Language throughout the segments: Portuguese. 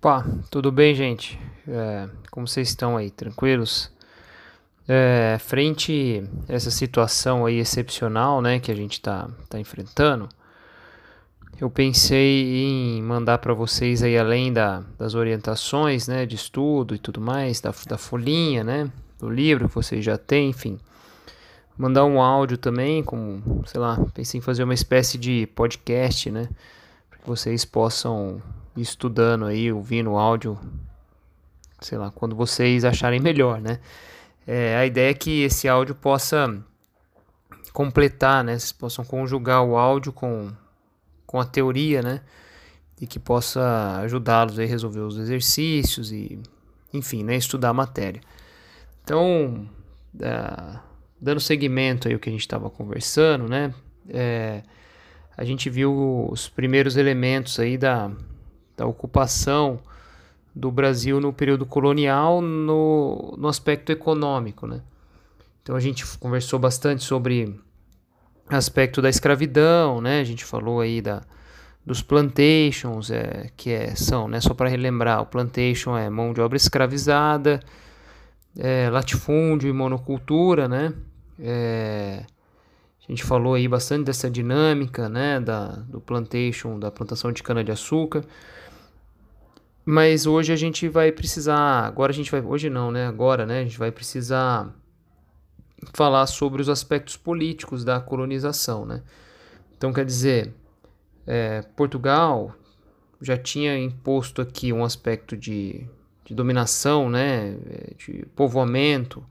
Pá, tudo bem, gente? É, como vocês estão aí? Tranquilos? É, frente a essa situação aí excepcional, né, que a gente tá, tá enfrentando, eu pensei em mandar para vocês aí, além da, das orientações, né, de estudo e tudo mais, da, da folhinha, né, do livro que vocês já têm, enfim, mandar um áudio também, como, sei lá, pensei em fazer uma espécie de podcast, né, para que vocês possam estudando aí, ouvindo o áudio, sei lá, quando vocês acharem melhor, né? É, a ideia é que esse áudio possa completar, né? Vocês possam conjugar o áudio com, com a teoria, né? E que possa ajudá-los a resolver os exercícios e, enfim, né? Estudar a matéria. Então, é, dando seguimento aí ao que a gente estava conversando, né? É, a gente viu os primeiros elementos aí da, da ocupação do Brasil no período colonial no, no aspecto econômico, né? Então a gente conversou bastante sobre aspecto da escravidão, né? A gente falou aí da, dos plantations, é, que é, são, né? Só para relembrar, o plantation é mão de obra escravizada, é, latifúndio e monocultura, né? É, a gente falou aí bastante dessa dinâmica, né? Da, do plantation, da plantação de cana de açúcar. Mas hoje a gente vai precisar, agora a gente vai, hoje não, né? Agora, né? A gente vai precisar falar sobre os aspectos políticos da colonização, né? Então, quer dizer, é, Portugal já tinha imposto aqui um aspecto de, de dominação, né? De povoamento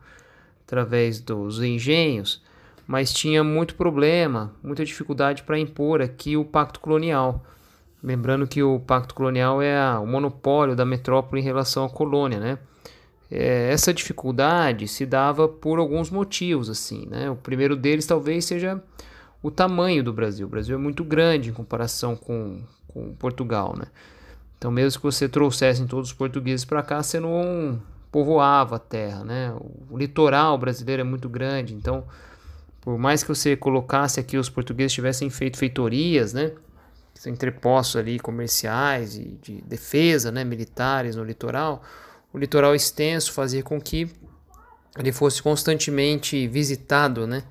através dos engenhos, mas tinha muito problema, muita dificuldade para impor aqui o pacto colonial. Lembrando que o pacto colonial é o monopólio da metrópole em relação à colônia, né? É, essa dificuldade se dava por alguns motivos, assim, né? O primeiro deles talvez seja o tamanho do Brasil. O Brasil é muito grande em comparação com, com Portugal, né? Então, mesmo que você trouxesse todos os portugueses para cá, você não povoava a terra, né? O litoral brasileiro é muito grande, então, por mais que você colocasse aqui os portugueses tivessem feito feitorias, né? Entrepostos ali comerciais e de defesa, né, militares no litoral, o litoral extenso fazia com que ele fosse constantemente visitado, né,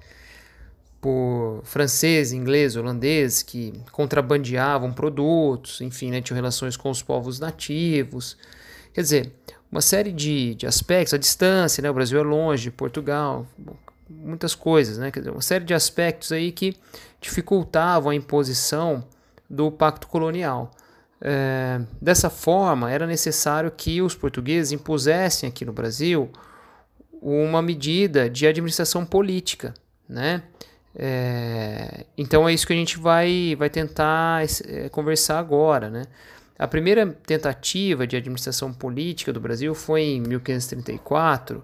por franceses, ingleses, holandeses que contrabandeavam produtos, enfim, né, tinham relações com os povos nativos. Quer dizer, uma série de, de aspectos, a distância, né, o Brasil é longe Portugal, muitas coisas, né, quer dizer, uma série de aspectos aí que dificultavam a imposição do Pacto Colonial. É, dessa forma, era necessário que os portugueses impusessem aqui no Brasil uma medida de administração política, né? É, então é isso que a gente vai, vai tentar é, conversar agora, né? A primeira tentativa de administração política do Brasil foi em 1534,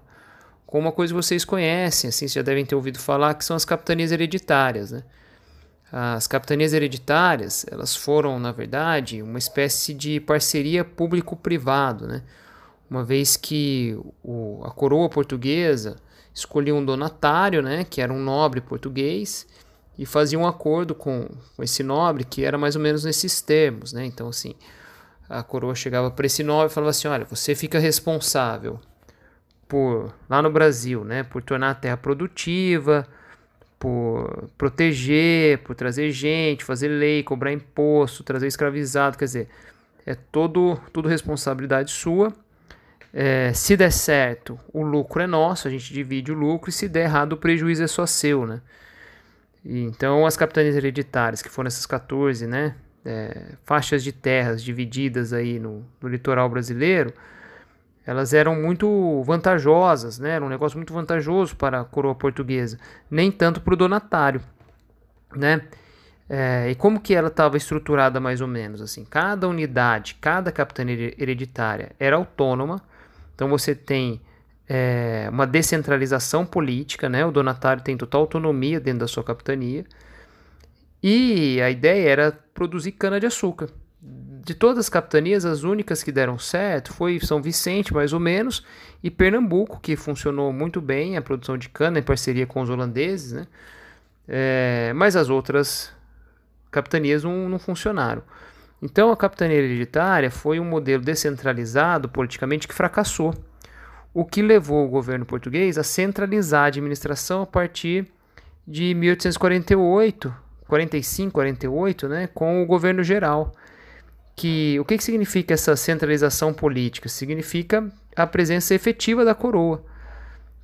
com uma coisa que vocês conhecem, assim, vocês já devem ter ouvido falar, que são as capitanias hereditárias, né? As capitanias hereditárias, elas foram, na verdade, uma espécie de parceria público-privado, né? Uma vez que o, a coroa portuguesa escolhia um donatário, né, que era um nobre português, e fazia um acordo com, com esse nobre que era mais ou menos nesses termos, né? Então, assim, a coroa chegava para esse nobre e falava assim: olha, você fica responsável por, lá no Brasil, né, por tornar a terra produtiva, por proteger, por trazer gente, fazer lei, cobrar imposto, trazer escravizado, quer dizer, é todo, tudo responsabilidade sua. É, se der certo, o lucro é nosso, a gente divide o lucro, e se der errado, o prejuízo é só seu, né? Então, as capitanias hereditárias, que foram essas 14, né, é, faixas de terras divididas aí no, no litoral brasileiro, elas eram muito vantajosas, né? Era um negócio muito vantajoso para a coroa portuguesa, nem tanto para o donatário, né? É, e como que ela estava estruturada mais ou menos assim? Cada unidade, cada capitania hereditária era autônoma, então você tem é, uma descentralização política, né? O donatário tem total autonomia dentro da sua capitania e a ideia era produzir cana de açúcar de todas as capitanias, as únicas que deram certo foi São Vicente, mais ou menos, e Pernambuco, que funcionou muito bem a produção de cana em parceria com os holandeses, né? É, mas as outras capitanias não, não funcionaram. Então, a capitania hereditária foi um modelo descentralizado politicamente que fracassou, o que levou o governo português a centralizar a administração a partir de 1848, 45, 48, né, com o governo geral. Que o que, que significa essa centralização política? Significa a presença efetiva da coroa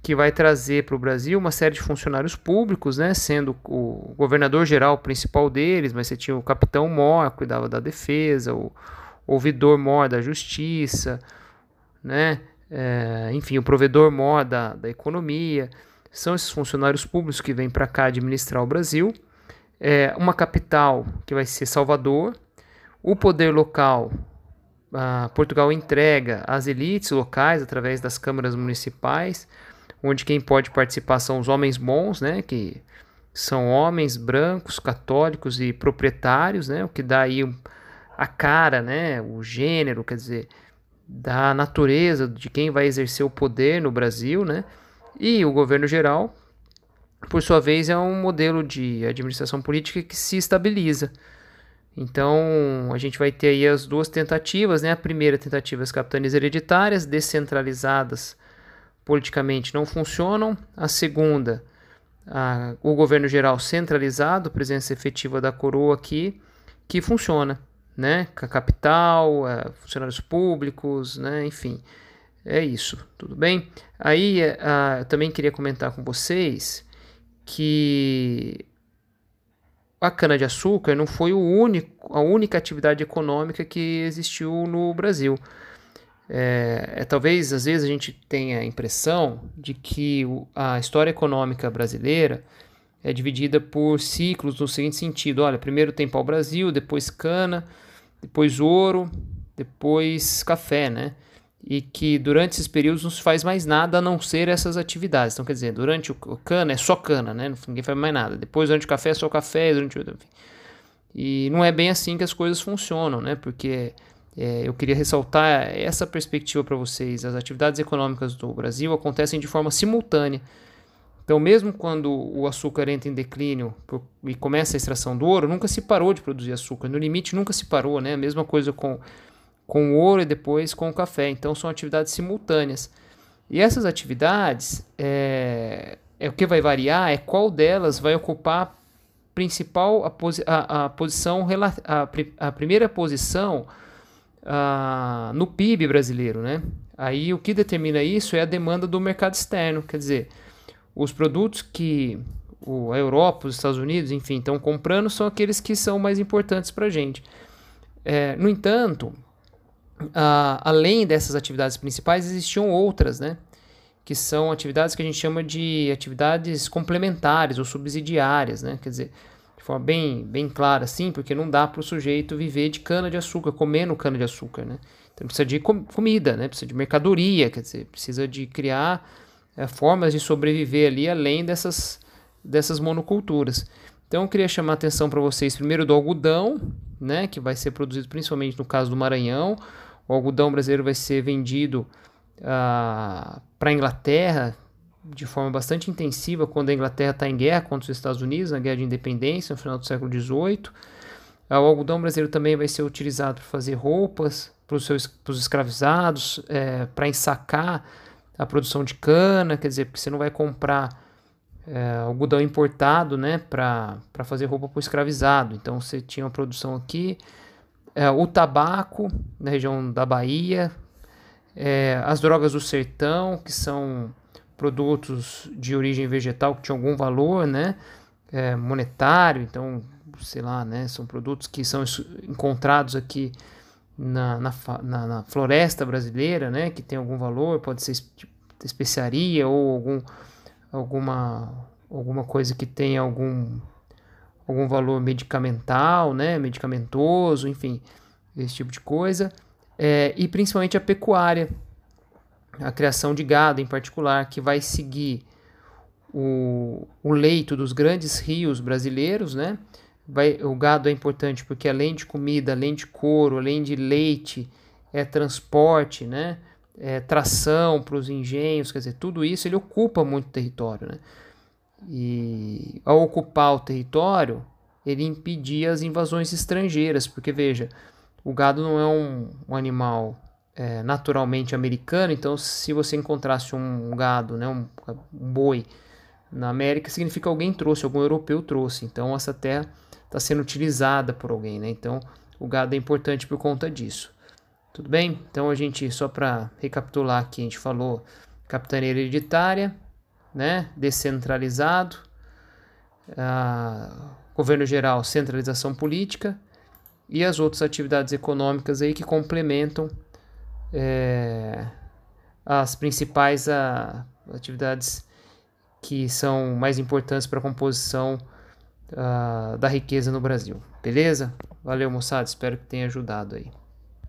que vai trazer para o Brasil uma série de funcionários públicos, né, sendo o governador geral o principal deles, mas você tinha o capitão Mor, que cuidava da defesa, o ouvidor Mor da justiça, né, é, enfim, o provedor Mor da, da economia. São esses funcionários públicos que vêm para cá administrar o Brasil. É, uma capital que vai ser Salvador. O poder local, Portugal entrega às elites locais através das câmaras municipais onde quem pode participar são os homens bons, né, que são homens brancos, católicos e proprietários, né, o que dá aí a cara, né, o gênero, quer dizer, da natureza de quem vai exercer o poder no Brasil, né, e o governo geral, por sua vez, é um modelo de administração política que se estabiliza. Então, a gente vai ter aí as duas tentativas, né? A primeira tentativa as capitanias hereditárias descentralizadas politicamente não funcionam. A segunda, a, o governo geral centralizado, presença efetiva da coroa aqui, que funciona, né? Com a capital, é, funcionários públicos, né? Enfim, é isso, tudo bem? Aí é, eu também queria comentar com vocês que a cana-de-açúcar não foi o único, a única atividade econômica que existiu no Brasil. É, é, talvez às vezes a gente tenha a impressão de que a história econômica brasileira é dividida por ciclos no seguinte sentido: olha, primeiro tem pau-brasil, depois cana, depois ouro, depois café, né? E que durante esses períodos não se faz mais nada a não ser essas atividades. Então, quer dizer, durante o cana é só cana, né? Ninguém faz mais nada. Depois, durante o café é só café, durante o. Enfim. E não é bem assim que as coisas funcionam, né? Porque é, eu queria ressaltar essa perspectiva para vocês. As atividades econômicas do Brasil acontecem de forma simultânea. Então, mesmo quando o açúcar entra em declínio e começa a extração do ouro, nunca se parou de produzir açúcar. No limite, nunca se parou, né? A mesma coisa com, com o ouro e depois com o café. Então, são atividades simultâneas. E essas atividades, é, é o que vai variar é qual delas vai ocupar principal a, posi a, a posição a, a primeira posição ah, no PIB brasileiro, né? Aí o que determina isso é a demanda do mercado externo, quer dizer, os produtos que o, a Europa, os Estados Unidos, enfim, estão comprando são aqueles que são mais importantes para a gente. É, no entanto, além dessas atividades principais, existiam outras, né? Que são atividades que a gente chama de atividades complementares ou subsidiárias, né? Quer dizer, forma bem, bem clara assim, porque não dá para o sujeito viver de cana de açúcar, comendo cana de açúcar, né? Então precisa de com comida, né? Precisa de mercadoria, quer dizer, precisa de criar é, formas de sobreviver ali além dessas, dessas monoculturas. Então eu queria chamar a atenção para vocês primeiro do algodão, né? Que vai ser produzido principalmente no caso do Maranhão. O algodão brasileiro vai ser vendido ah, para a Inglaterra, de forma bastante intensiva quando a Inglaterra está em guerra contra os Estados Unidos, na guerra de independência, no final do século XVIII. O algodão brasileiro também vai ser utilizado para fazer roupas para os escravizados, é, para ensacar a produção de cana, quer dizer, porque você não vai comprar é, algodão importado né, para fazer roupa para o escravizado. Então você tinha uma produção aqui. É, o tabaco na região da Bahia, é, as drogas do sertão, que são produtos de origem vegetal que tinham algum valor, né, é, monetário, então, sei lá, né, são produtos que são encontrados aqui na, na, na, na floresta brasileira, né, que tem algum valor, pode ser especiaria ou algum, alguma, alguma coisa que tenha algum, algum valor medicamental, né, medicamentoso, enfim, esse tipo de coisa, é, e principalmente a pecuária, a criação de gado em particular, que vai seguir o, o leito dos grandes rios brasileiros, né? Vai, o gado é importante porque além de comida, além de couro, além de leite, é transporte, né? É tração para os engenhos, quer dizer, tudo isso ele ocupa muito território, né? E ao ocupar o território, ele impedia as invasões estrangeiras, porque veja, o gado não é um, um animal é, naturalmente americano, então se você encontrasse um gado, né, um, um boi na América, significa alguém trouxe, algum europeu trouxe. Então essa terra está sendo utilizada por alguém, né? Então o gado é importante por conta disso. Tudo bem? Então a gente, só para recapitular aqui, a gente falou capitania hereditária, né? descentralizado, governo geral, centralização política e as outras atividades econômicas aí que complementam é, as principais a, atividades que são mais importantes para a composição da riqueza no Brasil. Beleza? Valeu, moçada. Espero que tenha ajudado aí.